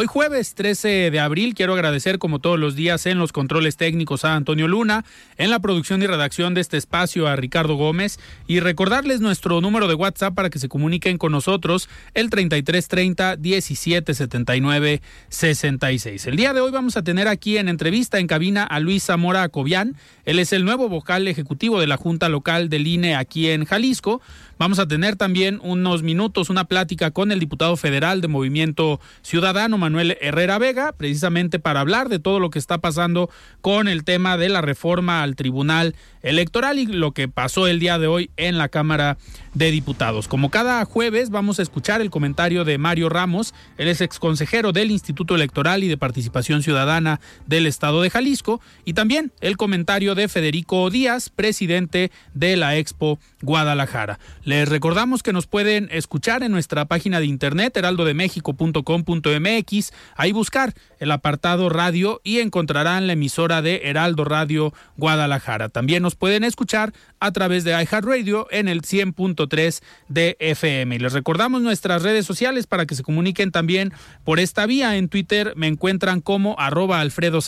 Hoy jueves 13 de abril quiero agradecer como todos los días en los controles técnicos a Antonio Luna, en la producción y redacción de este espacio a Ricardo Gómez y recordarles nuestro número de WhatsApp para que se comuniquen con nosotros el 3330 1779 66. El día de hoy vamos a tener aquí en entrevista en cabina a Luis Zamora Acobian. Él es el nuevo vocal ejecutivo de la Junta Local del INE aquí en Jalisco. Vamos a tener también unos minutos, una plática con el diputado federal de Movimiento Ciudadano, Manuel Herrera Vega, precisamente para hablar de todo lo que está pasando con el tema de la reforma al Tribunal Electoral y lo que pasó el día de hoy en la Cámara de Diputados. Como cada jueves vamos a escuchar el comentario de Mario Ramos, él es exconsejero del Instituto Electoral y de Participación Ciudadana del Estado de Jalisco, y también el comentario de Federico Díaz, presidente de la Expo Guadalajara. Les recordamos que nos pueden escuchar en nuestra página de internet heraldodemexico.com.mx, ahí buscar el apartado radio y encontrarán la emisora de Heraldo Radio Guadalajara. También nos pueden escuchar a través de iHeartRadio en el 100.3 de FM. Les recordamos nuestras redes sociales para que se comuniquen también por esta vía. En Twitter me encuentran como arroba Alfredo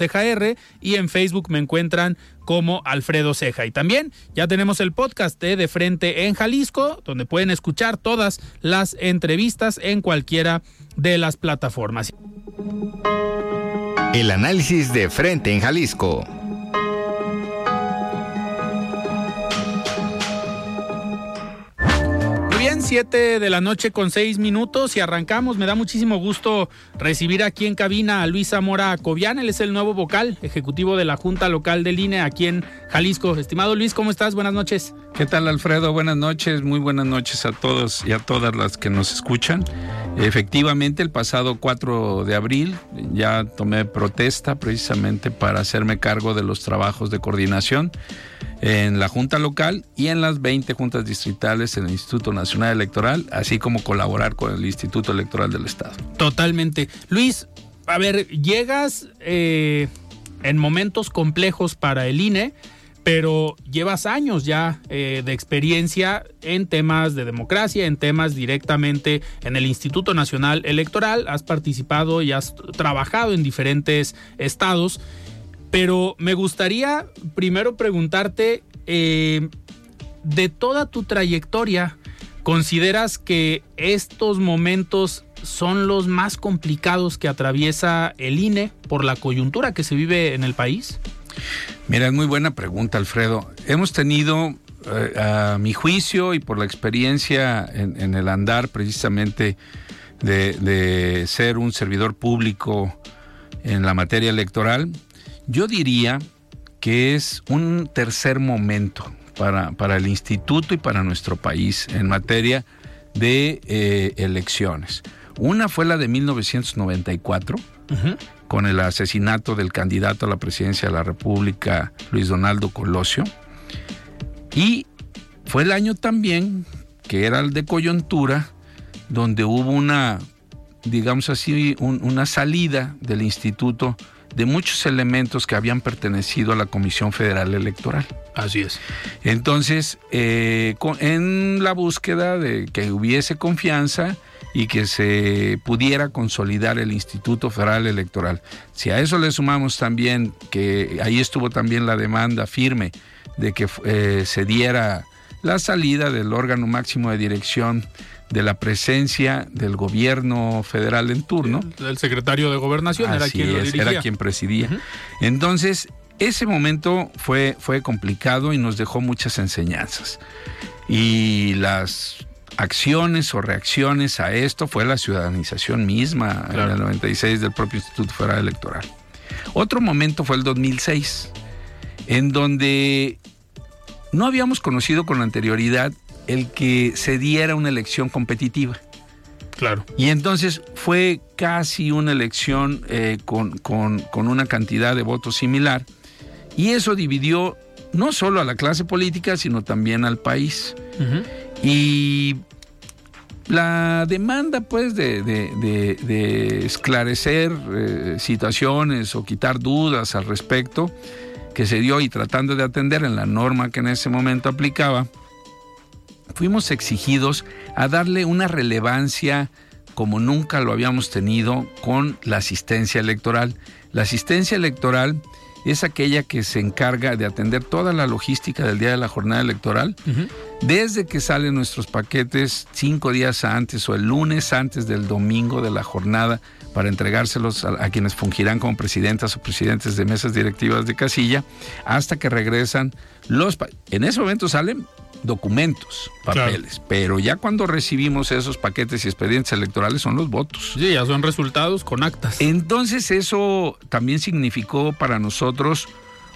y en Facebook me encuentran como Alfredo Ceja. Y también ya tenemos el podcast de De Frente en Jalisco, donde pueden escuchar todas las entrevistas en cualquiera de las plataformas. El análisis de Frente en Jalisco. 7 de la noche con 6 minutos y arrancamos. Me da muchísimo gusto recibir aquí en cabina a Luis Zamora Cobian. Él es el nuevo vocal ejecutivo de la Junta Local del INE aquí en Jalisco. Estimado Luis, ¿cómo estás? Buenas noches. ¿Qué tal, Alfredo? Buenas noches. Muy buenas noches a todos y a todas las que nos escuchan. Efectivamente, el pasado 4 de abril ya tomé protesta precisamente para hacerme cargo de los trabajos de coordinación en la Junta Local y en las 20 juntas distritales en el Instituto Nacional Electoral, así como colaborar con el Instituto Electoral del Estado. Totalmente. Luis, a ver, llegas eh, en momentos complejos para el INE, pero llevas años ya eh, de experiencia en temas de democracia, en temas directamente en el Instituto Nacional Electoral, has participado y has trabajado en diferentes estados, pero me gustaría primero preguntarte, eh, de toda tu trayectoria, ¿consideras que estos momentos son los más complicados que atraviesa el INE por la coyuntura que se vive en el país? Mira, es muy buena pregunta, Alfredo. Hemos tenido, eh, a mi juicio y por la experiencia en, el andar precisamente de, ser un servidor público en la materia electoral, yo diría que es un tercer momento para, para el instituto y para nuestro país en materia de eh, elecciones. Una fue la de 1994. Uh -huh con el asesinato del candidato a la presidencia de la República, Luis Donaldo Colosio. Y fue el año también, que era el de coyuntura, donde hubo una, digamos así, un, una salida del instituto de muchos elementos que habían pertenecido a la Comisión Federal Electoral. Así es. Entonces, eh, en la búsqueda de que hubiese confianza y que se pudiera consolidar el Instituto Federal Electoral. Si a eso le sumamos también que ahí estuvo también la demanda firme de que eh, se diera la salida del órgano máximo de dirección de la presencia del gobierno federal en turno. El secretario de gobernación era quien Era quien presidía. Entonces, ese momento fue, fue complicado y nos dejó muchas enseñanzas. Y las acciones o reacciones a esto fue la ciudadanización misma en el 96 del propio Instituto Federal Electoral. Otro momento fue el 2006, en donde no habíamos conocido con anterioridad el que se diera una elección competitiva. Claro. Y entonces fue casi una elección eh, con, una cantidad de votos similar. Y eso dividió no solo a la clase política, sino también al país. Y la demanda, pues, de, esclarecer eh, situaciones o quitar dudas al respecto que se dio y tratando de atender en la norma que en ese momento aplicaba, fuimos exigidos a darle una relevancia como nunca lo habíamos tenido con la asistencia electoral. La asistencia electoral es aquella que se encarga de atender toda la logística del día de la jornada electoral, desde que salen nuestros paquetes cinco días antes o el lunes antes del domingo de la jornada para entregárselos a, quienes fungirán como presidentas o presidentes de mesas directivas de casilla, hasta que regresan los... En ese momento salen documentos, papeles, pero ya cuando recibimos esos paquetes y expedientes electorales son los votos. Sí, ya son resultados con actas. Entonces eso también significó para nosotros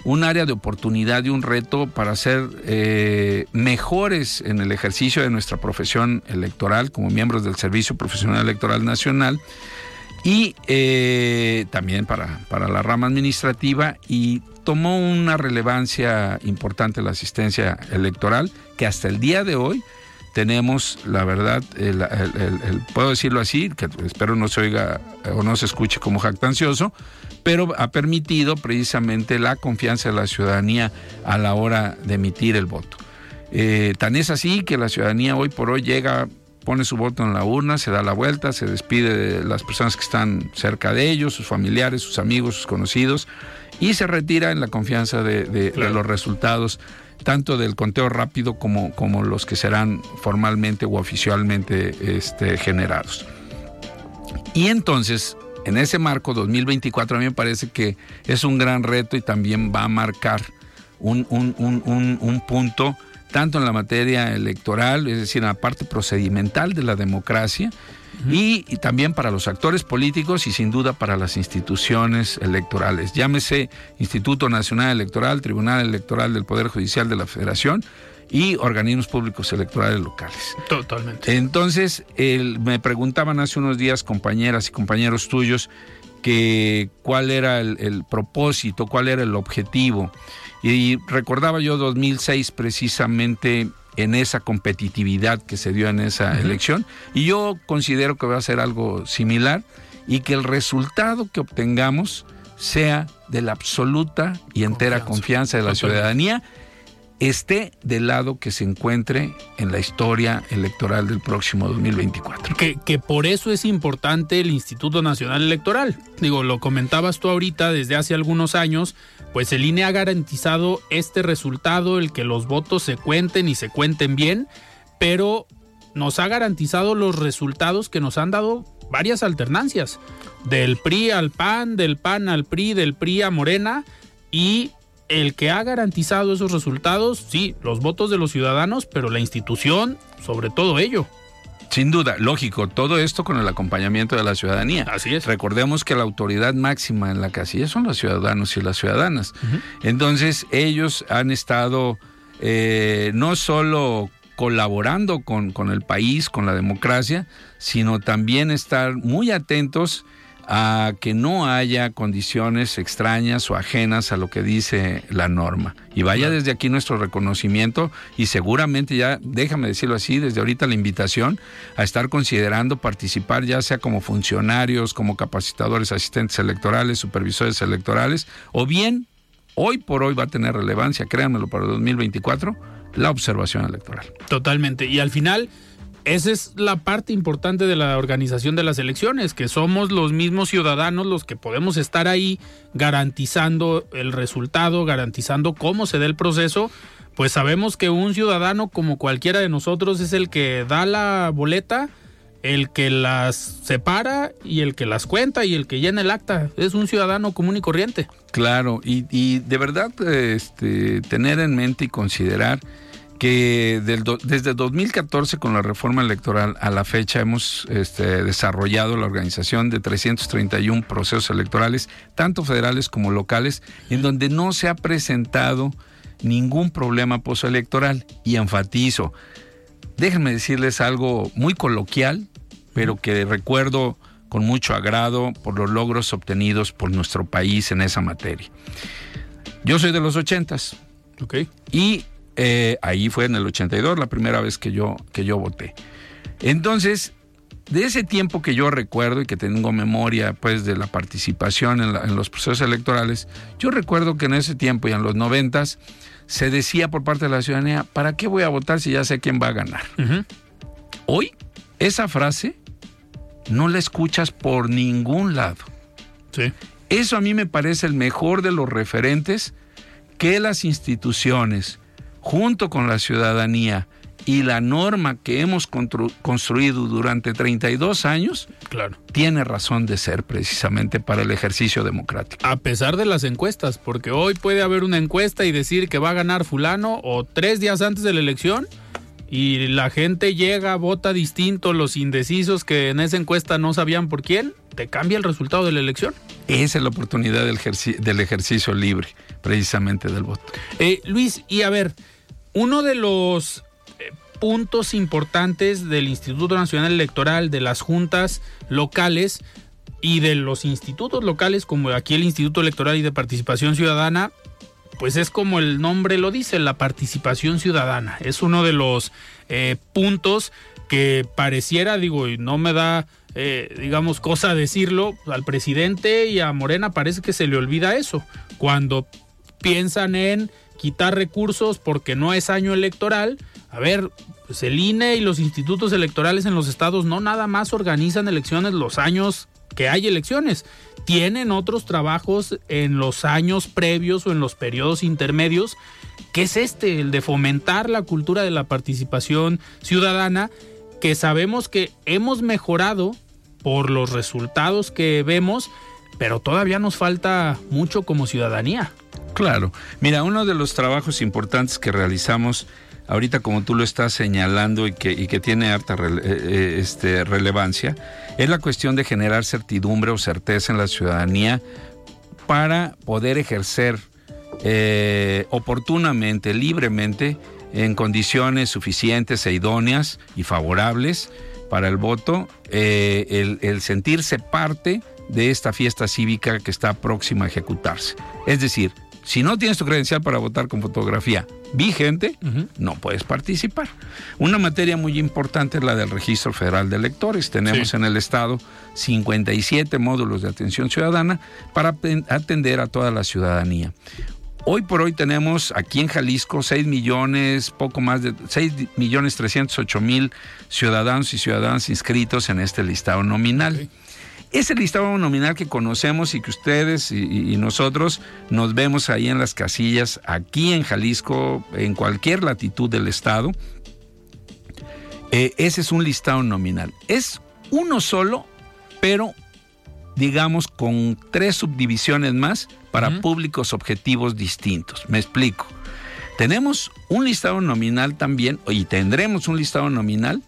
un área de oportunidad y un reto para ser eh, mejores en el ejercicio de nuestra profesión electoral como miembros del Servicio Profesional Electoral Nacional y eh, también para, para la rama administrativa y tomó una relevancia importante la asistencia electoral que hasta el día de hoy tenemos, la verdad, puedo decirlo así, que espero no se oiga o no se escuche como jactancioso, pero ha permitido precisamente la confianza de la ciudadanía a la hora de emitir el voto. Eh, tan es así que la ciudadanía hoy por hoy llega, pone su voto en la urna, se da la vuelta, se despide de las personas que están cerca de ellos, sus familiares, sus amigos, sus conocidos, y se retira en la confianza de, los resultados tanto del conteo rápido como, como los que serán formalmente o oficialmente este, generados. Y entonces, en ese marco 2024 a mí me parece que es un gran reto y también va a marcar un, un punto tanto en la materia electoral, es decir, en la parte procedimental de la democracia, y, también para los actores políticos y sin duda para las instituciones electorales. Llámese Instituto Nacional Electoral, Tribunal Electoral del Poder Judicial de la Federación y organismos públicos electorales locales. Totalmente. Entonces, me preguntaban hace unos días compañeras y compañeros tuyos que cuál era el, propósito, cuál era el objetivo. Y recordaba yo 2006 precisamente en esa competitividad que se dio en esa elección. Y yo considero que va a ser algo similar y que el resultado que obtengamos sea de la absoluta y entera confianza, de la ciudadanía esté del lado que se encuentre en la historia electoral del próximo 2024. Que, que, por eso es importante el Instituto Nacional Electoral. Digo, lo comentabas tú ahorita desde hace algunos años, pues el INE ha garantizado este resultado, el que los votos se cuenten y se cuenten bien, pero nos ha garantizado los resultados que nos han dado varias alternancias, del PRI al PAN, del PAN al PRI, del PRI a Morena, y el que ha garantizado esos resultados, sí, los votos de los ciudadanos, pero la institución, sobre todo ello. Sin duda, lógico, todo esto con el acompañamiento de la ciudadanía. Así es. Recordemos que la autoridad máxima en la casilla son los ciudadanos y las ciudadanas. Entonces, ellos han estado eh, no solo colaborando con, con el país, con la democracia, sino también estar muy atentos a que no haya condiciones extrañas o ajenas a lo que dice la norma. Y vaya desde aquí nuestro reconocimiento y seguramente ya, déjame decirlo así, desde ahorita la invitación a estar considerando participar ya sea como funcionarios, como capacitadores, asistentes electorales, supervisores electorales, o bien, hoy por hoy va a tener relevancia, créanmelo, para el 2024, la observación electoral. Totalmente. Y al final esa es la parte importante de la organización de las elecciones, que somos los mismos ciudadanos los que podemos estar ahí garantizando el resultado, garantizando cómo se da el proceso. Pues sabemos que un ciudadano como cualquiera de nosotros es el que da la boleta, el que las separa y el que las cuenta y el que llena el acta. Es un ciudadano común y corriente. Claro, y, de verdad este, tener en mente y considerar que del desde 2014 con la reforma electoral a la fecha hemos este, desarrollado la organización de 331 procesos electorales, tanto federales como locales, en donde no se ha presentado ningún problema postelectoral. Y enfatizo, déjenme decirles algo muy coloquial, pero que recuerdo con mucho agrado por los logros obtenidos por nuestro país en esa materia. Yo soy de los ochentas. Ok. Y eh, ahí fue en el 82 la primera vez que yo, que yo voté. Entonces, de ese tiempo que yo recuerdo y que tengo memoria pues de la participación en, los procesos electorales, yo recuerdo que en ese tiempo y en los noventas se decía por parte de la ciudadanía, ¿para qué voy a votar si ya sé quién va a ganar? Hoy esa frase no la escuchas por ningún lado. Sí. Eso a mí me parece el mejor de los referentes que las instituciones, junto con la ciudadanía y la norma que hemos construido durante 32 años, claro. tiene razón de ser precisamente para el ejercicio democrático. A pesar de las encuestas, porque hoy puede haber una encuesta y decir que va a ganar fulano o tres días antes de la elección y la gente llega, vota distinto, los indecisos que en esa encuesta no sabían por quién, te cambia el resultado de la elección. Esa es la oportunidad del, ejercicio libre, precisamente del voto. Eh, Luis, y a ver, uno de los eh, puntos importantes del Instituto Nacional Electoral, de las juntas locales y de los institutos locales, como aquí el Instituto Electoral y de Participación Ciudadana, pues es como el nombre lo dice, la participación ciudadana. Es uno de los eh, puntos que pareciera, digo, y no me da, eh, digamos, cosa decirlo, al presidente y a Morena parece que se le olvida eso. Cuando piensan en quitar recursos porque no es año electoral. A ver, pues el INE y los institutos electorales en los estados no nada más organizan elecciones los años que hay elecciones. Tienen otros trabajos en los años previos o en los periodos intermedios, que es este, el de fomentar la cultura de la participación ciudadana, que sabemos que hemos mejorado por los resultados que vemos, pero todavía nos falta mucho como ciudadanía. Claro. Mira, uno de los trabajos importantes que realizamos ahorita como tú lo estás señalando y que, que tiene harta eh, eh, este, relevancia, es la cuestión de generar certidumbre o certeza en la ciudadanía para poder ejercer eh, oportunamente, libremente, en condiciones suficientes e idóneas y favorables para el voto, el sentirse parte de esta fiesta cívica que está próxima a ejecutarse. Es decir, si no tienes tu credencial para votar con fotografía vigente, no puedes participar. Una materia muy importante es la del Registro Federal de Electores. Tenemos en el Estado 57 módulos de atención ciudadana para atender a toda la ciudadanía. Hoy por hoy tenemos aquí en Jalisco 6 millones, poco más de 6 millones 308 mil ciudadanos y ciudadanas inscritos en este listado nominal. Ese listado nominal que conocemos y que ustedes y, nosotros nos vemos ahí en las casillas, aquí en Jalisco, en cualquier latitud del estado, eh, ese es un listado nominal. Es uno solo, pero digamos con tres subdivisiones más para públicos objetivos distintos. Me explico. Tenemos un listado nominal también, y tendremos un listado nominal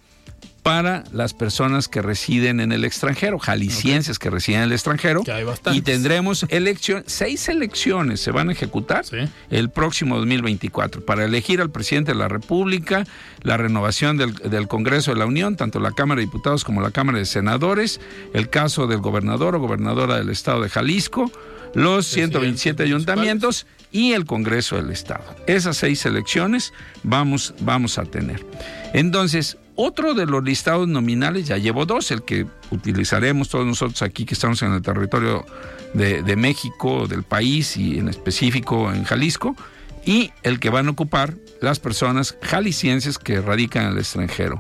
para las personas que residen en el extranjero, jaliscienses que residen en el extranjero. y tendremos elección, seis elecciones se van a ejecutar el próximo 2024 para elegir al presidente de la República, la renovación del, del, Congreso de la Unión, tanto la Cámara de Diputados como la Cámara de Senadores, el caso del gobernador o gobernadora del estado de Jalisco, los 127 ayuntamientos y el Congreso del Estado. Esas seis elecciones vamos, vamos a tener. Entonces, otro de los listados nominales, ya llevo dos, el que utilizaremos todos nosotros aquí que estamos en el territorio de, México, del país y en específico en Jalisco, y el que van a ocupar las personas jaliscienses que radican en el extranjero.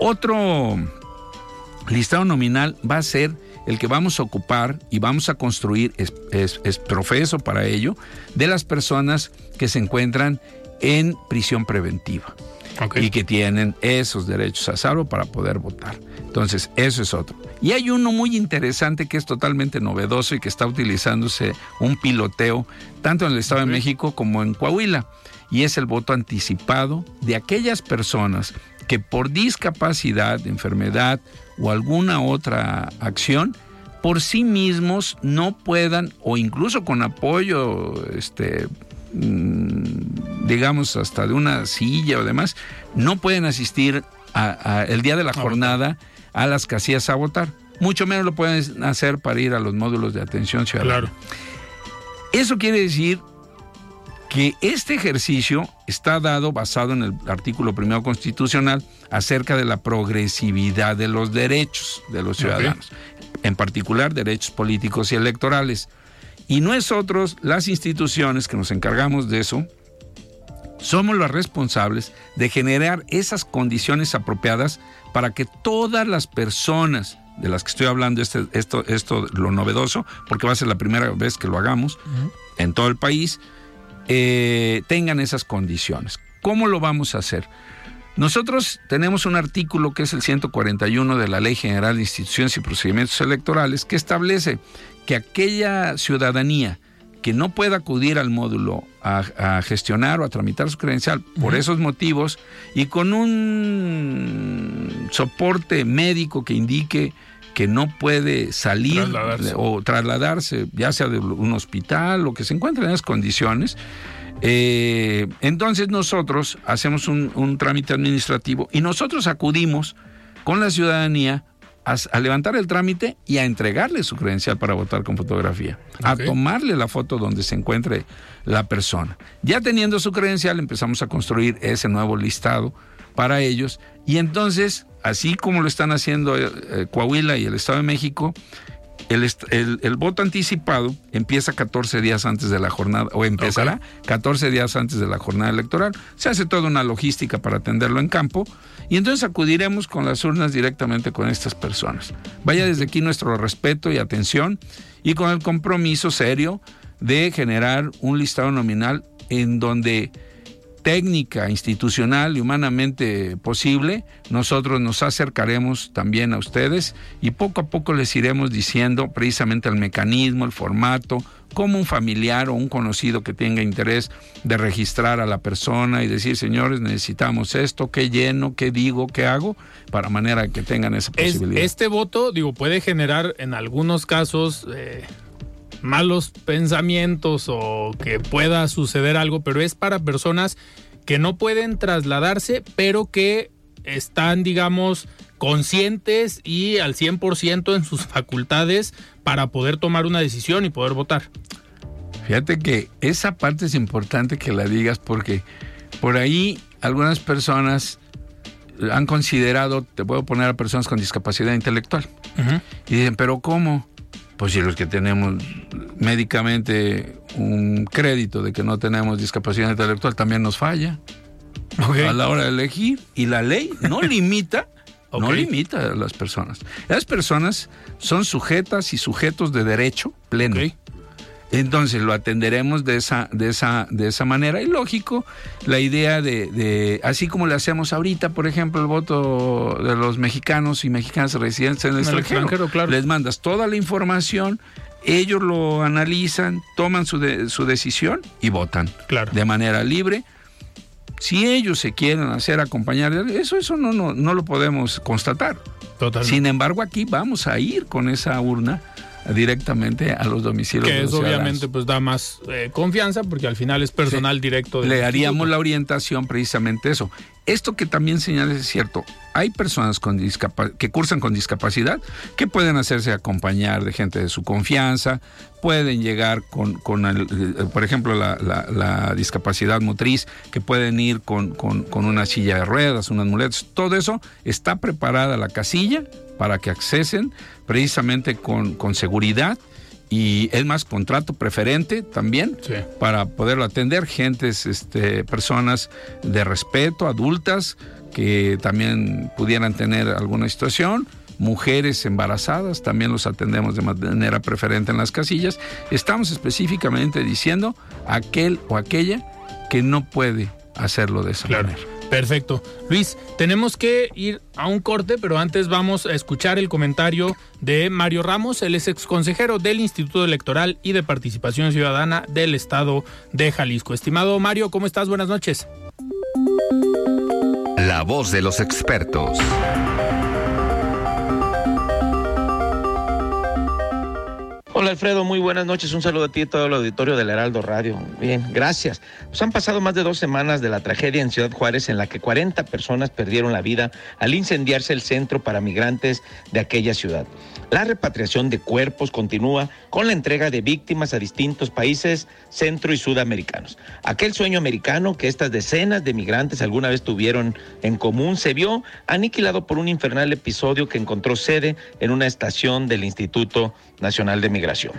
Otro listado nominal va a ser el que vamos a ocupar y vamos a construir, es, profeso para ello, de las personas que se encuentran en prisión preventiva y que tienen esos derechos a salvo para poder votar. Entonces, eso es otro. Y hay uno muy interesante que es totalmente novedoso y que está utilizándose un piloteo tanto en el Estado de México como en Coahuila, y es el voto anticipado de aquellas personas que por discapacidad, enfermedad o alguna otra acción por sí mismos no puedan o incluso con apoyo este digamos, hasta de una silla o demás, no pueden asistir el día de la jornada a las casillas a votar. Mucho menos lo pueden hacer para ir a los módulos de atención ciudadana. Eso quiere decir que este ejercicio está dado basado en el artículo primero constitucional acerca de la progresividad de los derechos de los ciudadanos, en particular derechos políticos y electorales. Y nosotros, las instituciones que nos encargamos de eso, somos los responsables de generar esas condiciones apropiadas para que todas las personas de las que estoy hablando, este, esto, esto, lo novedoso, porque va a ser la primera vez que lo hagamos en todo el país, eh, tengan esas condiciones. ¿Cómo lo vamos a hacer? Nosotros tenemos un artículo que es el 141 de la Ley General de Instituciones y Procedimientos Electorales que establece que aquella ciudadanía que no pueda acudir al módulo a, gestionar o a tramitar su credencial por esos motivos y con un soporte médico que indique que no puede salir o trasladarse, ya sea de un hospital o que se encuentre en esas condiciones, eh, entonces nosotros hacemos un trámite administrativo y nosotros acudimos con la ciudadanía a, levantar el trámite y a entregarle su credencial para votar con fotografía, a tomarle la foto donde se encuentre la persona. Ya teniendo su credencial empezamos a construir ese nuevo listado para ellos y entonces, así como lo están haciendo eh, eh, Coahuila y el Estado de México, el, voto anticipado empieza 14 días antes de la jornada, o empezará 14 días antes de la jornada electoral. Se hace toda una logística para atenderlo en campo y entonces acudiremos con las urnas directamente con estas personas. Vaya desde aquí nuestro respeto y atención y con el compromiso serio de generar un listado nominal en donde técnica, institucional y humanamente posible, nosotros nos acercaremos también a ustedes y poco a poco les iremos diciendo precisamente el mecanismo, el formato, como un familiar o un conocido que tenga interés de registrar a la persona y decir, señores, necesitamos esto, qué lleno, qué digo, qué hago, para manera que tengan esa posibilidad. este voto, digo, puede generar en algunos casos... Eh, malos pensamientos o que pueda suceder algo, pero es para personas que no pueden trasladarse, pero que están, digamos, conscientes y al 100% en sus facultades para poder tomar una decisión y poder votar. Fíjate que esa parte es importante que la digas porque por ahí algunas personas han considerado, te puedo poner a personas con discapacidad intelectual. Y dicen, pero ¿cómo? Pues si los que tenemos médicamente un crédito de que no tenemos discapacidad intelectual también nos falla a la hora de elegir. Y la ley no limita, no limita a las personas. Las personas son sujetas y sujetos de derecho pleno. Entonces lo atenderemos de esa, de esa, de esa manera. Y lógico, la idea de, así como le hacemos ahorita, por ejemplo, el voto de los mexicanos y mexicanas residentes en el, extranjero, les mandas toda la información, ellos lo analizan, toman su, su decisión y votan. De manera libre Si ellos se quieren hacer acompañar, eso, eso no, no, no lo podemos constatar. Sin embargo, aquí vamos a ir con esa urna directamente a los domicilios. Que eso obviamente pues da más eh, confianza porque al final es personal directo. Le haríamos la orientación precisamente eso. Esto que también señala es cierto. Hay personas con que cursan con discapacidad que pueden hacerse acompañar de gente de su confianza, pueden llegar con, con el, eh, por ejemplo, la, discapacidad motriz, que pueden ir con, con, con una silla de ruedas, unas muletas. Todo eso está preparada la casilla para que accesen precisamente con, con seguridad y es más contrato preferente también para poderlo atender. Gentes este personas de respeto adultas que también pudieran tener alguna situación. Mujeres embarazadas también los atendemos de manera preferente en las casillas. Estamos específicamente diciendo aquel o aquella que no puede hacerlo de esa manera Perfecto. Luis, tenemos que ir a un corte, pero antes vamos a escuchar el comentario de Mario Ramos, él es ex consejero del Instituto Electoral y de Participación Ciudadana del Estado de Jalisco. Estimado Mario, ¿cómo estás? Buenas noches. La voz de los expertos. Hola Alfredo, muy buenas noches. Un saludo a ti y a todo el auditorio del Heraldo Radio. Bien, gracias. Pues han pasado más de dos semanas de la tragedia en Ciudad Juárez en la que 40 personas perdieron la vida al incendiarse el centro para migrantes de aquella ciudad. La repatriación de cuerpos continúa con la entrega de víctimas a distintos países centro y sudamericanos. Aquel sueño americano que estas decenas de migrantes alguna vez tuvieron en común se vio aniquilado por un infernal episodio que encontró sede en una estación del Instituto Nacional de Migración.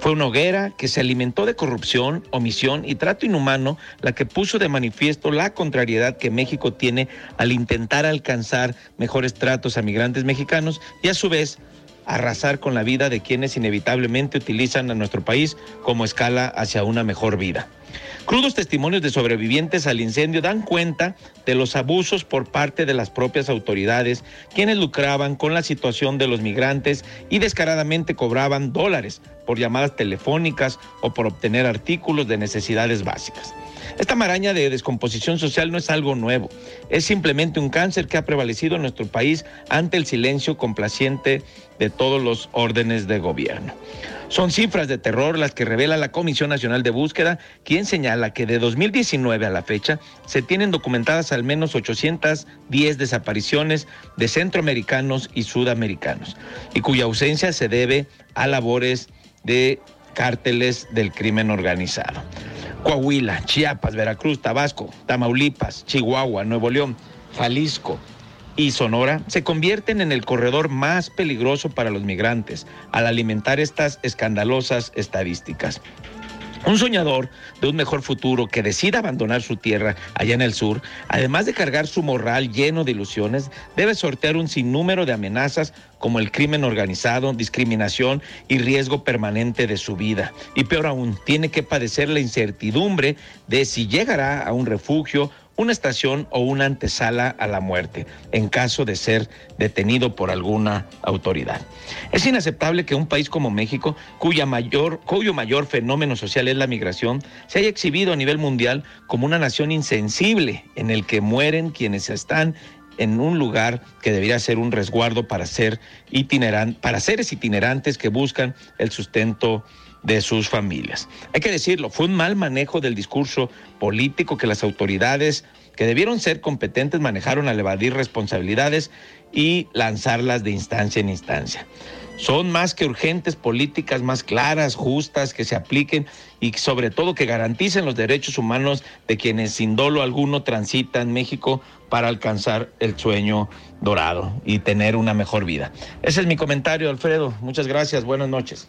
Fue una hoguera que se alimentó de corrupción, omisión y trato inhumano, la que puso de manifiesto la contrariedad que México tiene al intentar alcanzar mejores tratos a migrantes mexicanos y a su vez arrasar con la vida de quienes inevitablemente utilizan a nuestro país como escala hacia una mejor vida. Crudos testimonios de sobrevivientes al incendio dan cuenta de los abusos por parte de las propias autoridades, quienes lucraban con la situación de los migrantes y descaradamente cobraban dólares por llamadas telefónicas o por obtener artículos de necesidades básicas. Esta maraña de descomposición social no es algo nuevo, es simplemente un cáncer que ha prevalecido en nuestro país ante el silencio complaciente de todos los órdenes de gobierno. Son cifras de terror las que revela la Comisión Nacional de Búsqueda, quien señala que de 2019 a la fecha se tienen documentadas al menos 810 desapariciones de centroamericanos y sudamericanos, y cuya ausencia se debe a labores de cárteles del crimen organizado. Coahuila, Chiapas, Veracruz, Tabasco, Tamaulipas, Chihuahua, Nuevo León, Jalisco y Sonora se convierten en el corredor más peligroso para los migrantes al alimentar estas escandalosas estadísticas. Un soñador de un mejor futuro que decida abandonar su tierra allá en el sur, además de cargar su morral lleno de ilusiones, debe sortear un sinnúmero de amenazas como el crimen organizado, discriminación y riesgo permanente de su vida. Y peor aún, tiene que padecer la incertidumbre de si llegará a un refugio una estación o una antesala a la muerte en caso de ser detenido por alguna autoridad. Es inaceptable que un país como México, cuya mayor, cuyo mayor fenómeno social es la migración, se haya exhibido a nivel mundial como una nación insensible en el que mueren quienes están en un lugar que debería ser un resguardo para ser itinerantes, para seres itinerantes que buscan el sustento de sus familias. Hay que decirlo, fue un mal manejo del discurso político que las autoridades que debieron ser competentes manejaron al evadir responsabilidades y lanzarlas de instancia en instancia. Son más que urgentes políticas más claras, justas, que se apliquen y sobre todo que garanticen los derechos humanos de quienes sin dolo alguno transitan México para alcanzar el sueño dorado y tener una mejor vida. Ese es mi comentario, Alfredo. Muchas gracias. Buenas noches.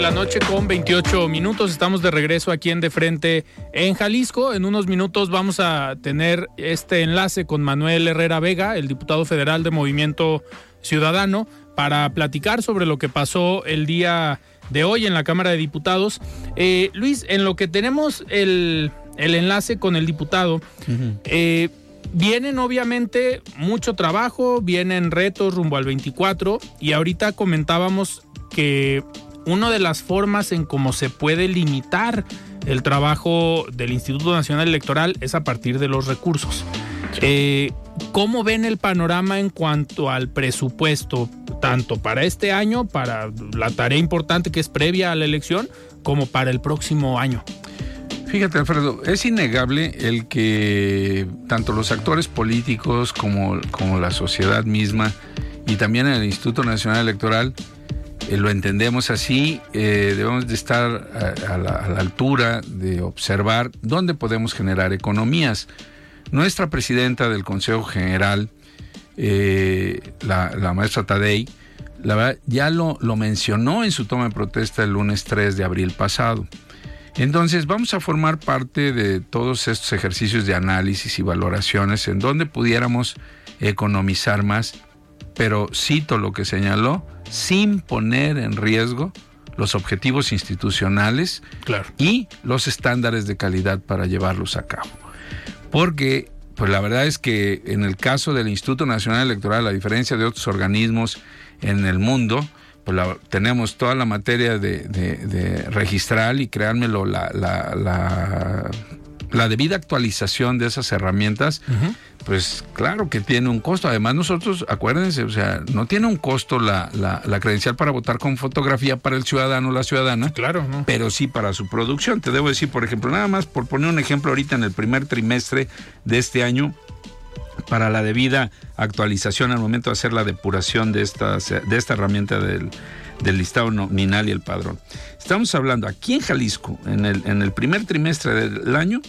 La noche con 28 minutos. Estamos de regreso aquí en De Frente en Jalisco. En unos minutos vamos a tener este enlace con Manuel Herrera Vega, el diputado federal de Movimiento Ciudadano, para platicar sobre lo que pasó el día de hoy en la Cámara de Diputados. Eh, Luis, en lo que tenemos el, enlace con el diputado, eh, vienen obviamente mucho trabajo, vienen retos rumbo al 24 y ahorita comentábamos que una de las formas en cómo se puede limitar el trabajo del Instituto Nacional Electoral es a partir de los recursos. Eh, ¿Cómo ven el panorama en cuanto al presupuesto, tanto para este año, para la tarea importante que es previa a la elección, como para el próximo año? Fíjate, Alfredo, es innegable el que tanto los actores políticos como, como la sociedad misma y también el Instituto Nacional Electoral eh, lo entendemos así, eh, debemos de estar a, la, altura de observar dónde podemos generar economías. Nuestra presidenta del Consejo General, eh, la, maestra Tadei, la verdad, ya lo, lo mencionó en su toma de protesta el lunes 3 de abril pasado. Entonces vamos a formar parte de todos estos ejercicios de análisis y valoraciones en donde pudiéramos economizar más, pero cito lo que señaló, sin poner en riesgo los objetivos institucionales y los estándares de calidad para llevarlos a cabo. Porque, pues la verdad es que en el caso del Instituto Nacional Electoral, a diferencia de otros organismos en el mundo, pues tenemos toda la materia de, registrar y la, la, la, debida actualización de esas herramientas pues claro que tiene un costo. Además nosotros, acuérdense, o sea, no tiene un costo la, la, credencial para votar con fotografía para el ciudadano o la ciudadana. Claro, ¿no? Pero sí para su producción. Te debo decir, por ejemplo, nada más por poner un ejemplo ahorita en el primer trimestre de este año, para la debida actualización al momento de hacer la depuración de esta, de esta herramienta del, del listado nominal y el padrón. Estamos hablando aquí en Jalisco, en el, en el primer trimestre del año,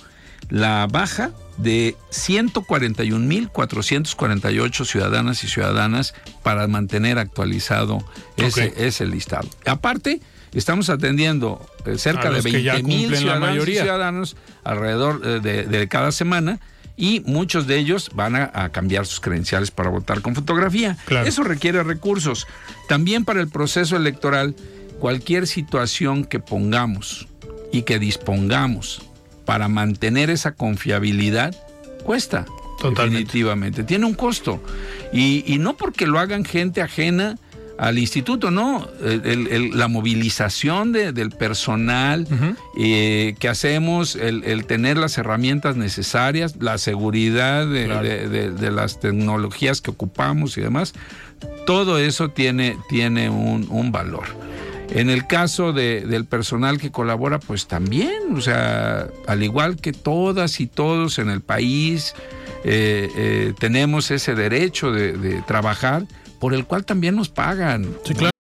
la baja de 141.448 ciudadanas y ciudadanas para mantener actualizado ese, ese listado. Aparte, estamos atendiendo eh, cerca de 20.000 ciudadanos y ciudadanos alrededor eh, de, cada semana y muchos de ellos van a, cambiar sus credenciales para votar con fotografía. Eso requiere recursos. También para el proceso electoral, cualquier situación que pongamos y que dispongamos para mantener esa confiabilidad cuesta. Definitivamente. Tiene un costo. Y, no porque lo hagan gente ajena al instituto, no. la movilización del personal eh, que hacemos, el, tener las herramientas necesarias, la seguridad de, las tecnologías que ocupamos y demás, todo eso tiene, tiene un, un valor. En el caso del personal que colabora, pues también, o sea, al igual que todas y todos en el país, eh, eh, tenemos ese derecho de, de, trabajar por el cual también nos pagan. Sí, claro.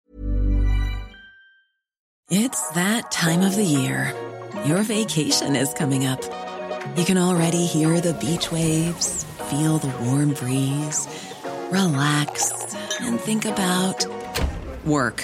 It's that time of the year. Your vacation is coming up. You can already hear the beach waves, feel the warm breeze, relax and think about work.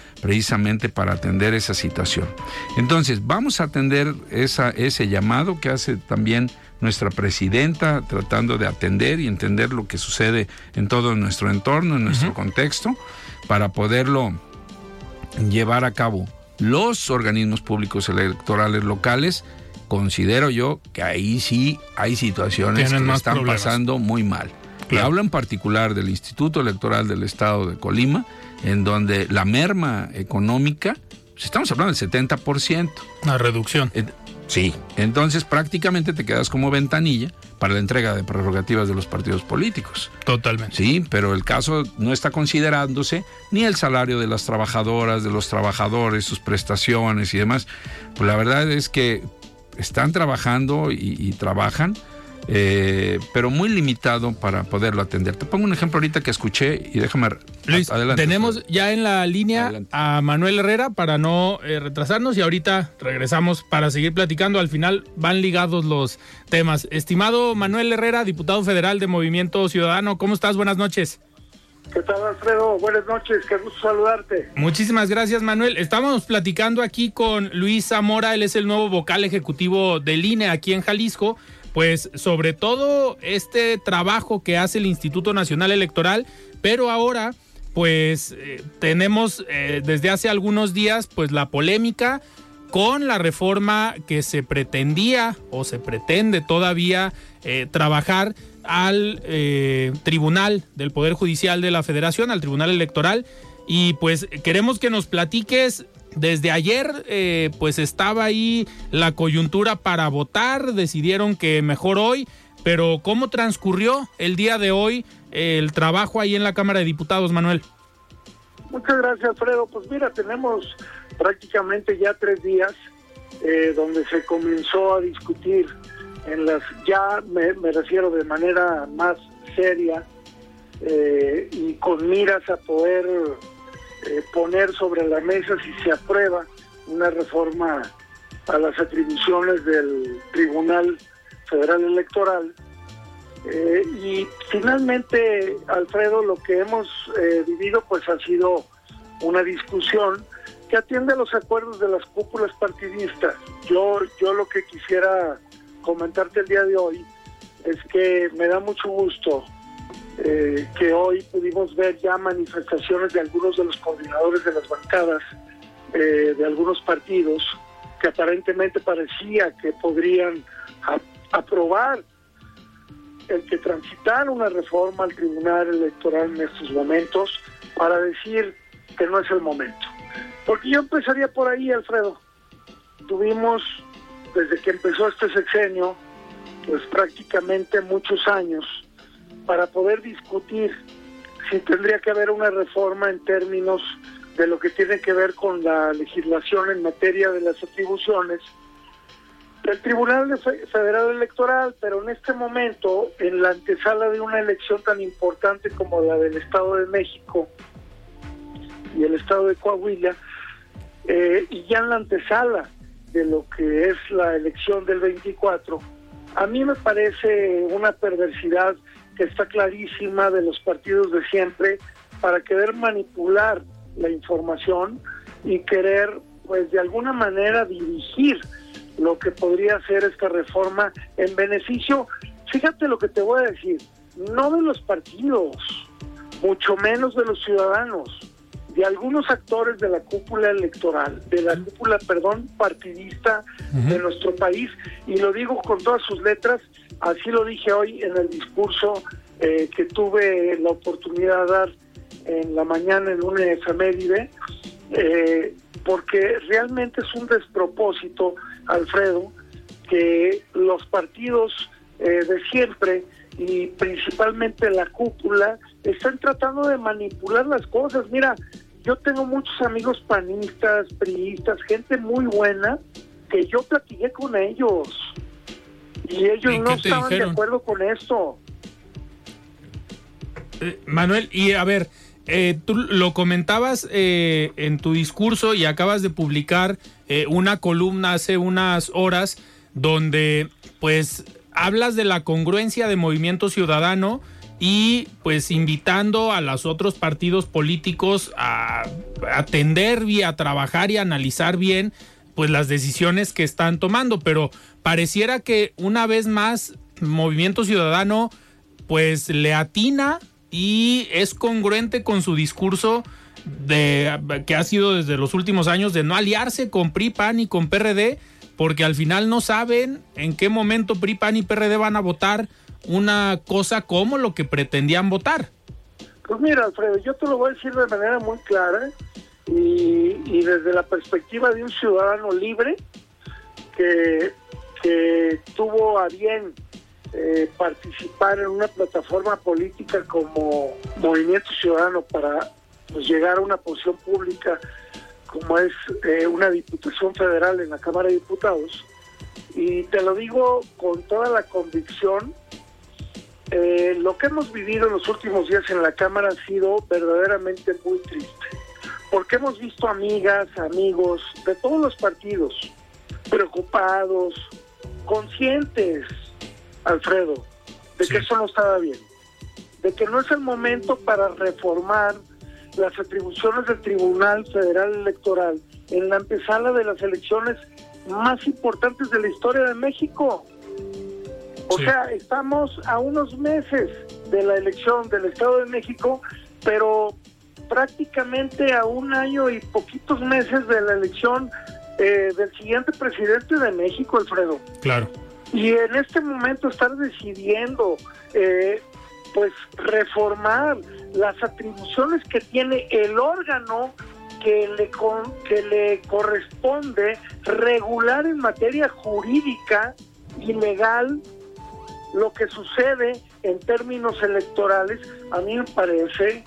precisamente para atender esa situación. Entonces, vamos a atender esa, ese llamado que hace también nuestra presidenta, tratando de atender y entender lo que sucede en todo nuestro entorno, en nuestro contexto, para poderlo llevar a cabo. Los organismos públicos electorales locales, considero yo que ahí sí hay situaciones que están pasando muy mal. Y hablo en particular del Instituto Electoral del Estado de Colima, en donde la merma económica, pues, estamos hablando del 70%. Una reducción. Sí, entonces prácticamente te quedas como ventanilla para la entrega de prerrogativas de los partidos políticos. Totalmente. Sí, pero el caso no está considerándose ni el salario de las trabajadoras, de los trabajadores, sus prestaciones y demás. Pues la verdad es que están trabajando y, y trabajan eh, pero muy limitado para poderlo atender. Te pongo un ejemplo ahorita que escuché y déjame. Luis, adelante, tenemos ya en la línea a Manuel Herrera para no eh, retrasarnos y ahorita regresamos para seguir platicando. Al final van ligados los temas. Estimado Manuel Herrera, diputado federal de Movimiento Ciudadano, ¿cómo estás? Buenas noches. ¿Qué tal, Alfredo? Buenas noches, qué gusto saludarte. Muchísimas gracias, Manuel. Estamos platicando aquí con Luis Zamora, él es el nuevo vocal ejecutivo del INE aquí en Jalisco pues sobre todo este trabajo que hace el Instituto Nacional Electoral, pero ahora pues eh, tenemos eh, desde hace algunos días pues la polémica con la reforma que se pretendía o se pretende todavía eh, trabajar al Tribunal del Poder Judicial de la Federación, al Tribunal Electoral. Y pues queremos que nos platiques desde ayer, eh, pues estaba ahí la coyuntura para votar, decidieron que mejor hoy, pero ¿cómo transcurrió el día de hoy el trabajo ahí en la Cámara de Diputados, Manuel? Muchas gracias, Alfredo. Pues mira, tenemos prácticamente ya tres días eh, donde se comenzó a discutir en las, ya me, refiero de manera más seria eh, y con miras a poder eh, poner sobre la mesa si se aprueba una reforma a las atribuciones del Tribunal Federal Electoral. Eh, y finalmente, Alfredo, lo que hemos eh, vivido pues ha sido una discusión que atiende a los acuerdos de las cúpulas partidistas. Yo, yo lo que quisiera comentarte el día de hoy es que me da mucho gusto eh, que hoy pudimos ver ya manifestaciones de algunos de los coordinadores de las bancadas eh, de algunos partidos que aparentemente parecía que podrían aprobar el que transitar una reforma al Tribunal Electoral en estos momentos para decir que no es el momento. Porque yo empezaría por ahí, Alfredo. Tuvimos, desde que empezó este sexenio, pues prácticamente muchos años para poder discutir si tendría que haber una reforma en términos de lo que tiene que ver con la legislación en materia de las atribuciones del Tribunal Federal Electoral, pero en este momento, en la antesala de una elección tan importante como la del Estado de México y el Estado de Coahuila, eh, y ya en la antesala de lo que es la elección del 24, a mí me parece una perversidad está clarísima de los partidos de siempre para querer manipular la información y querer, pues de alguna manera, dirigir lo que podría ser esta reforma en beneficio, fíjate lo que te voy a decir, no de los partidos, mucho menos de los ciudadanos, de algunos actores de la cúpula electoral, de la cúpula, perdón, partidista de nuestro país, y lo digo con todas sus letras, así lo dije hoy en el discurso eh, que tuve la oportunidad de dar en la mañana en una efeméride, eh, porque realmente es un despropósito, Alfredo, que los partidos eh, de siempre y principalmente la cúpula están tratando de manipular las cosas. Mira, yo tengo muchos amigos panistas, priistas, gente muy buena, que yo platiqué con ellos y ellos no estaban de acuerdo con esto. Eh, Manuel, y a ver, eh, tú lo comentabas eh, en tu discurso y acabas de publicar una columna hace unas horas donde pues hablas de la congruencia de Movimiento Ciudadano y pues invitando a los otros partidos políticos a atender y a trabajar y analizar bien pues las decisiones que están tomando, pero pareciera que una vez más Movimiento Ciudadano pues le atina y es congruente con su discurso de que ha sido desde los últimos años de no aliarse con PRI, PAN y con PRD, porque al final no saben en qué momento PRI, PAN y PRD van a votar una cosa como lo que pretendían votar. Pues mira, Alfredo, yo te lo voy a decir de manera muy clara y, desde la perspectiva de un ciudadano libre, que, que tuvo a bien eh, participar en una plataforma política como Movimiento Ciudadano para pues, llegar a una posición pública como es eh, una diputación federal en la Cámara de Diputados. Y te lo digo con toda la convicción, eh, lo que hemos vivido en los últimos días en la Cámara ha sido verdaderamente muy triste, porque hemos visto amigas, amigos de todos los partidos preocupados, conscientes, Alfredo, de que eso no estaba bien, de que no es el momento para reformar las atribuciones del Tribunal Federal Electoral en la antesala de las elecciones más importantes de la historia de México. O sea, estamos a unos meses de la elección del Estado de México, pero prácticamente a un año y poquitos meses de la elección eh, del siguiente presidente de México, Alfredo. Claro. Y en este momento estar decidiendo, eh, pues, reformar las atribuciones que tiene el órgano que le, que le corresponde regular en materia jurídica y legal lo que sucede en términos electorales, a mí me parece,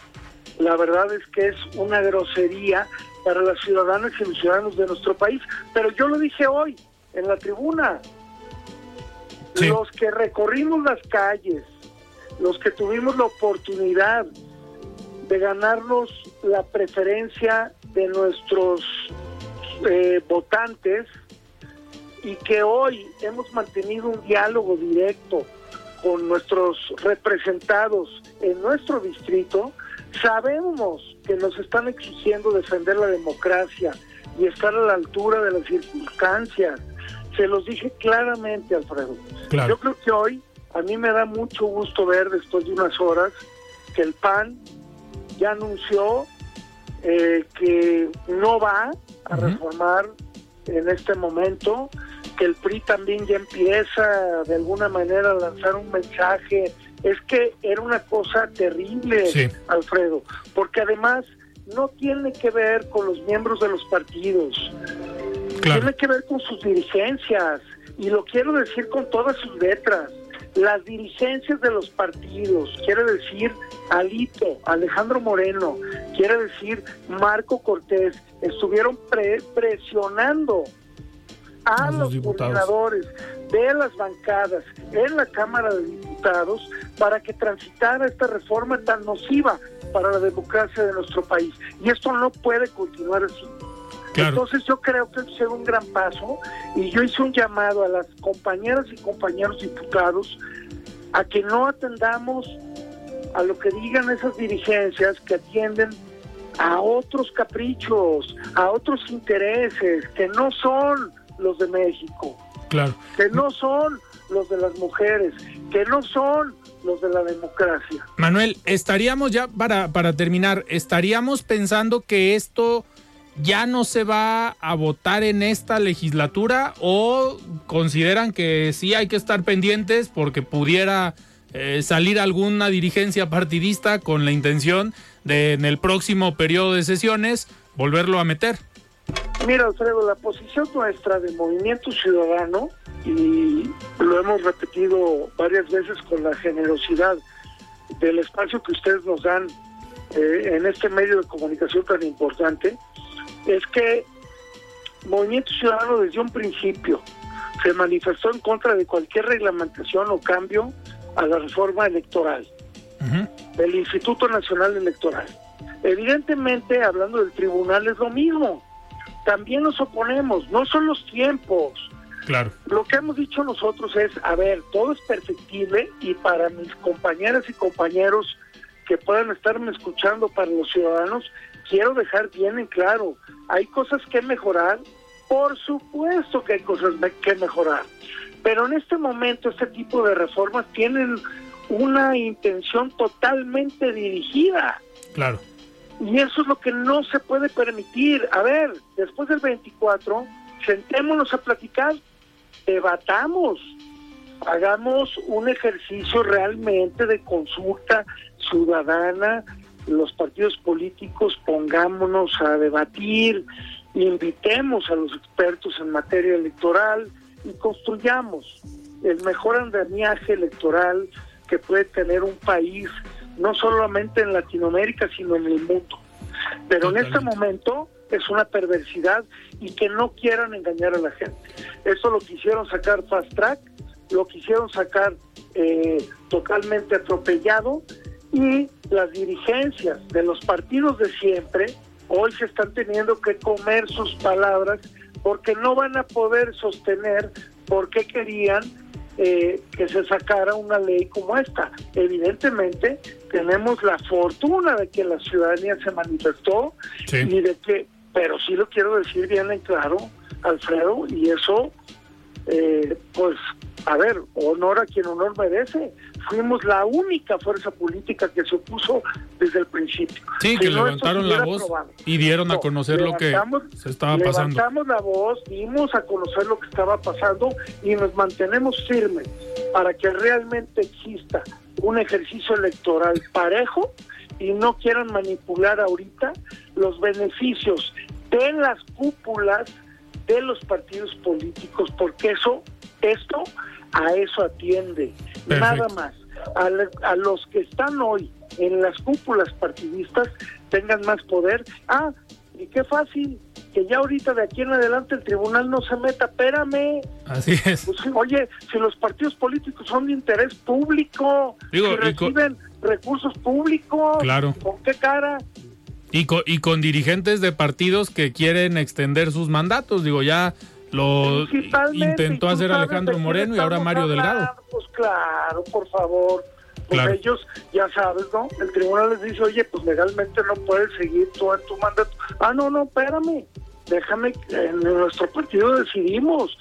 la verdad es que es una grosería para las ciudadanas y los ciudadanos de nuestro país. Pero yo lo dije hoy en la tribuna, los que recorrimos las calles, los que tuvimos la oportunidad de ganarnos la preferencia de nuestros eh, votantes y que hoy hemos mantenido un diálogo directo con nuestros representados en nuestro distrito, sabemos que nos están exigiendo defender la democracia y estar a la altura de las circunstancias. Se los dije claramente, Alfredo. Yo creo que hoy a mí me da mucho gusto ver después de unas horas que el PAN ya anunció eh, que no va a reformar en este momento, que el PRI también ya empieza de alguna manera a lanzar un mensaje. Es que era una cosa terrible, Alfredo, porque además no tiene que ver con los miembros de los partidos, tiene que ver con sus dirigencias, y lo quiero decir con todas sus letras. Las dirigencias de los partidos, quiere decir Alito, Alejandro Moreno, quiere decir Marco Cortés, estuvieron presionando a los, gobernadores de las bancadas en la Cámara de Diputados para que transitara esta reforma tan nociva para la democracia de nuestro país. Y esto no puede continuar así. Entonces yo creo que es un gran paso y yo hice un llamado a las compañeras y compañeros diputados a que no atendamos a lo que digan esas dirigencias que atienden a otros caprichos, a otros intereses que no son los de México. Claro. Que no son los de las mujeres, que no son los de la democracia. Manuel, estaríamos ya para para terminar, estaríamos pensando que esto ya no se va a votar en esta legislatura o consideran que sí hay que estar pendientes porque pudiera eh, salir alguna dirigencia partidista con la intención de en el próximo periodo de sesiones volverlo a meter? Mira, Alfredo, la posición nuestra de Movimiento Ciudadano, y lo hemos repetido varias veces con la generosidad del espacio que ustedes nos dan eh, en este medio de comunicación tan importante, es que Movimiento Ciudadano desde un principio se manifestó en contra de cualquier reglamentación o cambio a la reforma electoral del Instituto Nacional Electoral. Evidentemente, hablando del tribunal, es lo mismo. También nos oponemos, no son los tiempos. Claro. Lo que hemos dicho nosotros es, a ver, todo es perfectible y para mis compañeras y compañeros que puedan estarme escuchando, para los ciudadanos, quiero dejar bien en claro, hay cosas que mejorar, por supuesto que hay cosas que mejorar, pero en este momento este tipo de reformas tienen una intención totalmente dirigida. Claro. Y eso es lo que no se puede permitir. A ver, después del 24, sentémonos a platicar, debatamos, hagamos un ejercicio realmente de consulta ciudadana, los partidos políticos pongámonos a debatir invitemos a los expertos en materia electoral y construyamos el mejor andamiaje electoral que puede tener un país, no solamente en Latinoamérica, sino en el mundo. Pero en este momento es una perversidad y que no quieran engañar a la gente. Eso lo quisieron sacar fast track, lo quisieron sacar eh, totalmente atropellado y las dirigencias de los partidos de siempre hoy se están teniendo que comer sus palabras porque no van a poder sostener por qué querían eh, que se sacara una ley como esta. Evidentemente tenemos la fortuna de que la ciudadanía se manifestó y de que, pero sí lo quiero decir bien en claro, Alfredo, y eso, eh, pues, a ver, honor a quien honor merece fuimos la única fuerza política que se opuso desde el principio. Sí, que levantaron la voz y dieron a conocer lo que se estaba pasando. Levantamos la voz, dimos a conocer lo que estaba pasando y nos mantenemos firmes para que realmente exista un ejercicio electoral parejo y no quieran manipular ahorita los beneficios de las cúpulas de los partidos políticos, porque eso, esto a eso atiende, nada más. A, los que están hoy en las cúpulas partidistas tengan más poder. Ah, y qué fácil, que ya ahorita de aquí en adelante el tribunal no se meta, espérame. Así es. Pues, oye, si los partidos políticos son de interés público, Digo, reciben recursos públicos, claro. ¿con qué cara? Y con, y con dirigentes de partidos que quieren extender sus mandatos, digo, ya lo intentó hacer Alejandro Moreno y ahora Mario Delgado. Pues claro, por favor. Pues ellos, ya sabes, ¿no? El tribunal les dice, oye, pues legalmente no puedes seguir tú en tu mandato. Ah, no, no, espérame. Déjame, en nuestro partido decidimos.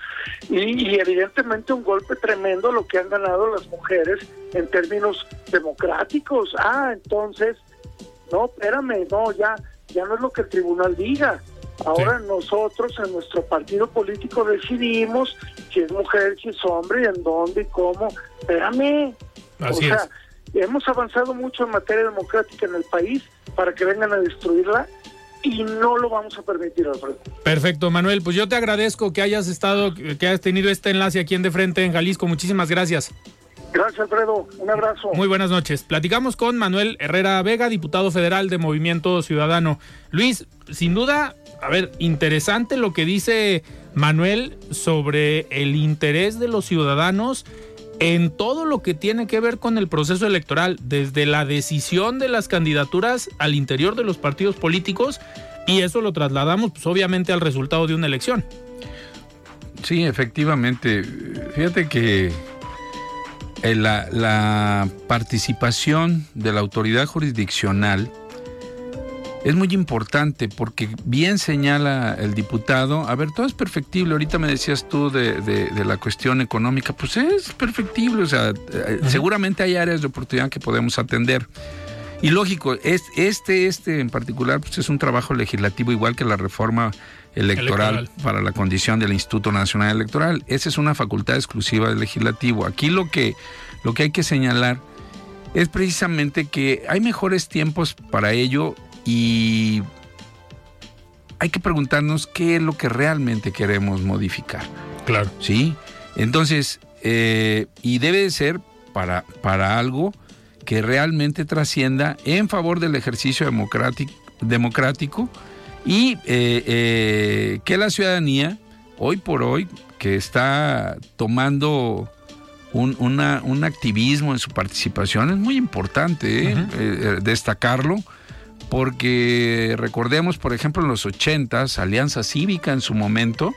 Y, y evidentemente un golpe tremendo lo que han ganado las mujeres en términos democráticos. Ah, entonces, no, espérame, no, ya, ya no es lo que el tribunal diga Ahora nosotros en nuestro partido político decidimos si es mujer, si es hombre, en dónde y cómo. Espérame. o sea, hemos avanzado mucho en materia democrática en el país para que vengan a destruirla y no lo vamos a permitir, Alfredo. Perfecto, Manuel. Pues yo te agradezco que hayas estado, que hayas tenido este enlace aquí en De Frente en Jalisco. Muchísimas gracias. Gracias, Alfredo. Un abrazo. Muy buenas noches. Platicamos con Manuel Herrera Vega, diputado federal de Movimiento Ciudadano. Luis, sin duda, a ver, interesante lo que dice Manuel sobre el interés de los ciudadanos en todo lo que tiene que ver con el proceso electoral, desde la decisión de las candidaturas al interior de los partidos políticos, y eso lo trasladamos pues, obviamente al resultado de una elección. Sí, efectivamente. Fíjate que la, la participación de la autoridad jurisdiccional es muy importante porque bien señala el diputado, a ver, todo es perfectible, ahorita me decías tú de, la cuestión económica, pues es perfectible, o sea, eh, seguramente hay áreas de oportunidad que podemos atender. Y lógico, este, este en particular, pues es un trabajo legislativo igual que la reforma electoral, para la condición del Instituto Nacional Electoral. Esa es una facultad exclusiva del legislativo. Aquí lo que, lo que hay que señalar es precisamente que hay mejores tiempos para ello y hay que preguntarnos qué es lo que realmente queremos modificar. Claro. ¿Sí? Entonces, eh, y debe de ser para, para algo que realmente trascienda en favor del ejercicio democrático, democrático y eh, eh, que la ciudadanía, hoy por hoy, que está tomando un, un activismo en su participación, es muy importante destacarlo porque recordemos, por ejemplo, en los 80 Alianza Cívica en su momento,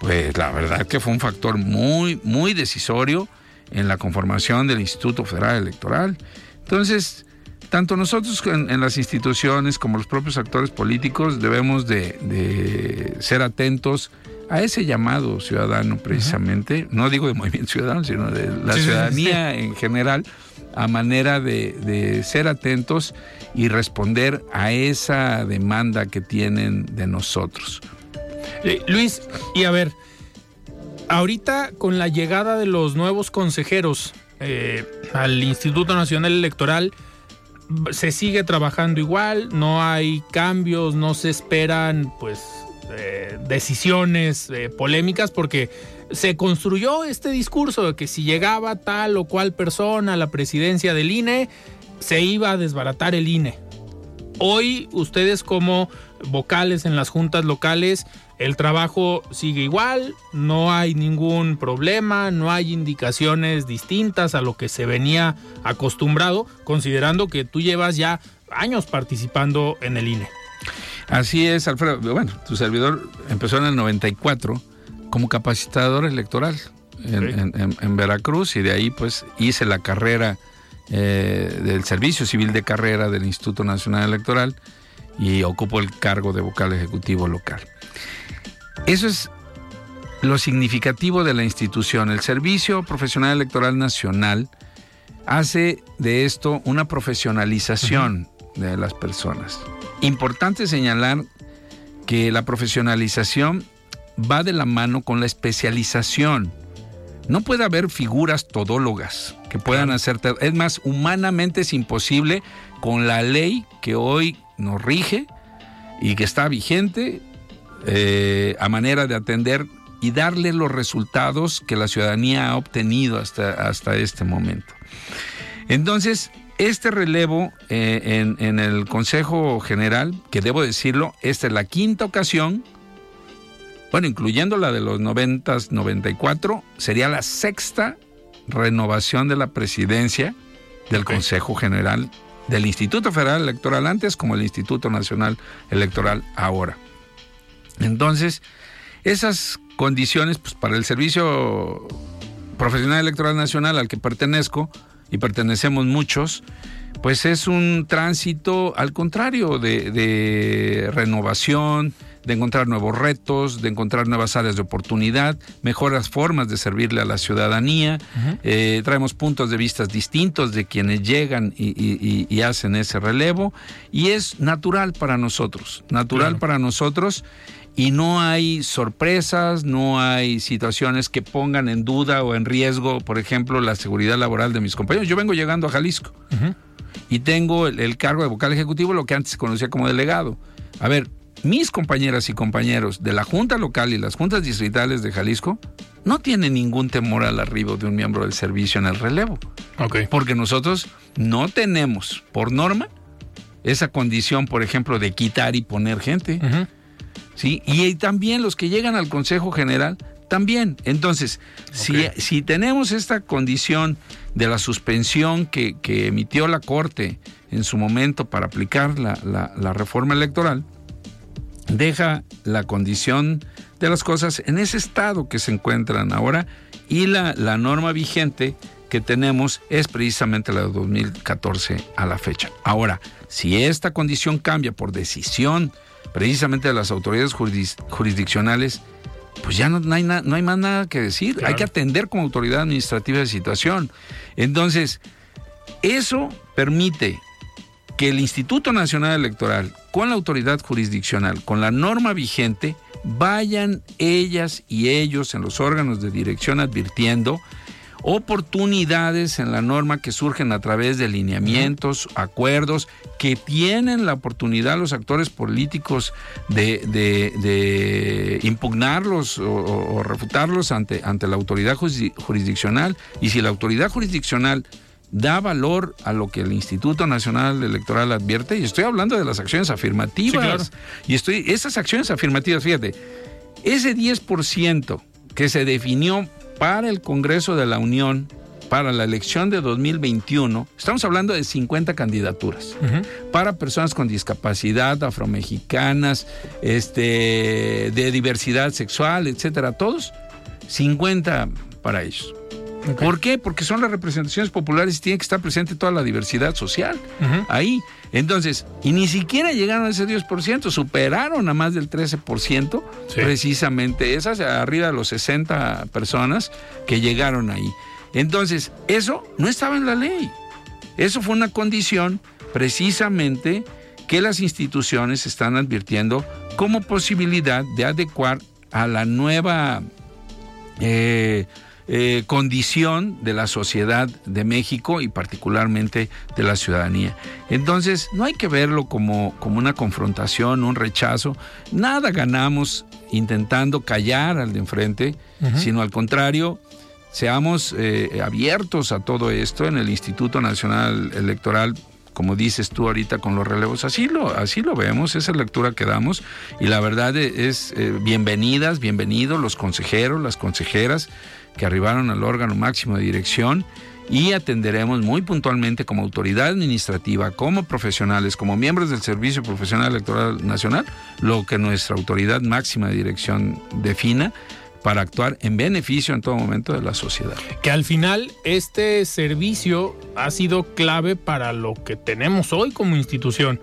pues la verdad que fue un factor muy, muy decisorio en la conformación del Instituto Federal Electoral. Entonces, tanto nosotros en, las instituciones como los propios actores políticos debemos de, ser atentos a ese llamado ciudadano precisamente, no digo de movimiento ciudadano, sino de la ciudadanía en general, a manera de ser atentos y responder a esa demanda que tienen de nosotros. Eh, Luis, y a ver, ahorita con la llegada de los nuevos consejeros eh, al Instituto Nacional Electoral, se sigue trabajando igual, no hay cambios, no se esperan pues eh, decisiones eh, polémicas porque se construyó este discurso de que si llegaba tal o cual persona a la presidencia del INE, se iba a desbaratar el INE. Hoy ustedes como vocales en las juntas locales, el trabajo sigue igual, no hay ningún problema, no hay indicaciones distintas a lo que se venía acostumbrado, considerando que tú llevas ya años participando en el INE. Así es, Alfredo. Bueno, tu servidor empezó en el 94 como capacitador electoral en, Veracruz y de ahí pues hice la carrera eh, del Servicio Civil de Carrera del Instituto Nacional Electoral y ocupo el cargo de vocal ejecutivo local. Eso es lo significativo de la institución. El Servicio Profesional Electoral Nacional hace de esto una profesionalización de las personas. Importante señalar que la profesionalización va de la mano con la especialización. No puede haber figuras todólogas que puedan hacer... Es más, humanamente es imposible con la ley que hoy nos rige y que está vigente eh, a manera de atender y darle los resultados que la ciudadanía ha obtenido hasta, hasta este momento. Entonces, este relevo eh, en, el Consejo General, que debo decirlo, esta es la quinta ocasión, bueno, incluyendo la de los 90, 94, sería la sexta renovación de la presidencia del Consejo General del Instituto Federal Electoral antes como el Instituto Nacional Electoral ahora. Entonces, esas condiciones pues, para el Servicio Profesional Electoral Nacional al que pertenezco, y pertenecemos muchos, pues es un tránsito al contrario de, renovación, de encontrar nuevos retos, de encontrar nuevas áreas de oportunidad, mejoras formas de servirle a la ciudadanía. Eh, traemos puntos de vista distintos de quienes llegan y, hacen ese relevo y es natural para nosotros, natural para nosotros y no hay sorpresas, no hay situaciones que pongan en duda o en riesgo, por ejemplo, la seguridad laboral de mis compañeros. Yo vengo llegando a Jalisco y tengo el, cargo de vocal ejecutivo, lo que antes se conocía como delegado. A ver, mis compañeras y compañeros de la Junta Local y las Juntas Distritales de Jalisco no tienen ningún temor al arribo de un miembro del servicio en el relevo. Porque nosotros no tenemos, por norma, esa condición, por ejemplo, de quitar y poner gente. ¿sí? Y también los que llegan al Consejo General, también. Entonces, si, tenemos esta condición de la suspensión que, emitió la Corte en su momento para aplicar la, reforma electoral, deja la condición de las cosas en ese estado que se encuentran ahora y la, la norma vigente que tenemos es precisamente la de 2014 a la fecha. Ahora, si esta condición cambia por decisión precisamente de las autoridades jurisdiccionales, pues ya no, hay, no hay más nada que decir. Hay que atender como autoridad administrativa de situación. Entonces, eso permite que el Instituto Nacional Electoral, con la autoridad jurisdiccional, con la norma vigente, vayan ellas y ellos en los órganos de dirección advirtiendo oportunidades en la norma que surgen a través de lineamientos, acuerdos, que tienen la oportunidad los actores políticos de, impugnarlos o, refutarlos ante, ante la autoridad jurisdiccional. Y si la autoridad jurisdiccional da valor a lo que el Instituto Nacional Electoral advierte, y estoy hablando de las acciones afirmativas, y estoy, esas acciones afirmativas, fíjate, ese 10% que se definió para el Congreso de la Unión para la elección de 2021, estamos hablando de 50 candidaturas para personas con discapacidad, afromexicanas, este, de diversidad sexual, etcétera, todos 50 para ellos. ¿Por qué? Porque son las representaciones populares y tiene que estar presente toda la diversidad social ahí. Entonces, y ni siquiera llegaron a ese 10%, superaron a más del 13%, precisamente esas, arriba de los 60 personas que llegaron ahí. Entonces, eso no estaba en la ley. Eso fue una condición precisamente que las instituciones están advirtiendo como posibilidad de adecuar a la nueva... Eh, eh, condición de la sociedad de México y particularmente de la ciudadanía. Entonces, no hay que verlo como, como una confrontación, un rechazo. Nada ganamos intentando callar al de enfrente, sino al contrario, seamos eh, abiertos a todo esto en el Instituto Nacional Electoral como dices tú ahorita con los relevos, así lo, así lo vemos, esa lectura que damos y la verdad es eh, bienvenidas, bienvenidos los consejeros, las consejeras que arribaron al órgano máximo de dirección y atenderemos muy puntualmente como autoridad administrativa, como profesionales, como miembros del Servicio Profesional Electoral Nacional, lo que nuestra autoridad máxima de dirección defina para actuar en beneficio en todo momento de la sociedad. Que al final este servicio ha sido clave para lo que tenemos hoy como institución,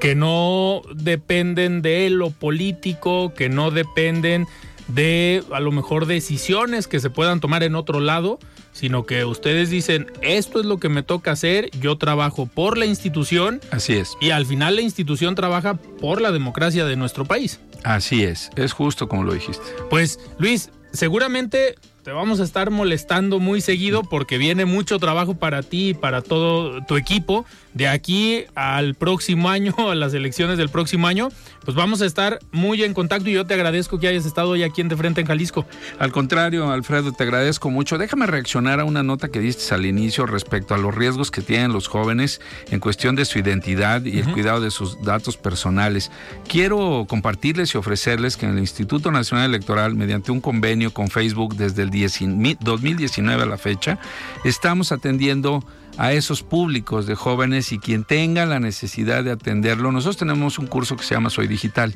que no dependen de lo político, que no dependen de a lo mejor decisiones que se puedan tomar en otro lado, sino que ustedes dicen, esto es lo que me toca hacer, yo trabajo por la institución. Así es. Y al final la institución trabaja por la democracia de nuestro país. Así es, es justo como lo dijiste. Pues Luis, seguramente te vamos a estar molestando muy seguido porque viene mucho trabajo para ti y para todo tu equipo. De aquí al próximo año, a las elecciones del próximo año, pues vamos a estar muy en contacto y yo te agradezco que hayas estado hoy aquí en De Frente en Jalisco. Al contrario, Alfredo, te agradezco mucho. Déjame reaccionar a una nota que diste al inicio respecto a los riesgos que tienen los jóvenes en cuestión de su identidad y el cuidado de sus datos personales. Quiero compartirles y ofrecerles que en el Instituto Nacional Electoral, mediante un convenio con Facebook desde el 2019 a la fecha, estamos atendiendo a esos públicos de jóvenes y quien tenga la necesidad de atenderlo. Nosotros tenemos un curso que se llama Soy Digital.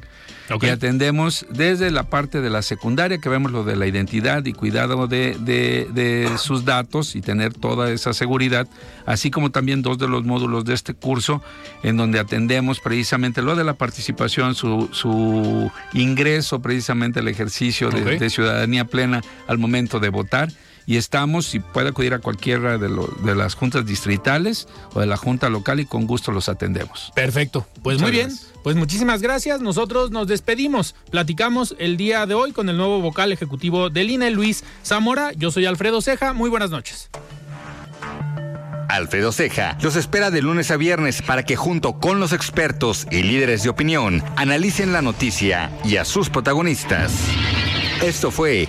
Y atendemos desde la parte de la secundaria que vemos lo de la identidad y cuidado de, de, sus datos y tener toda esa seguridad, así como también dos de los módulos de este curso en donde atendemos precisamente lo de la participación, su, su ingreso precisamente al ejercicio de, de ciudadanía plena al momento de votar y estamos, si puede acudir a cualquiera de, de, las juntas distritales o de la junta local y con gusto los atendemos. Perfecto, pues muy bien, pues muchísimas gracias, nosotros nos despedimos, platicamos el día de hoy con el nuevo vocal ejecutivo del INE, Luis Zamora, yo soy Alfredo Ceja, muy buenas noches. Alfredo Ceja los espera de lunes a viernes para que junto con los expertos y líderes de opinión analicen la noticia y a sus protagonistas. Esto fue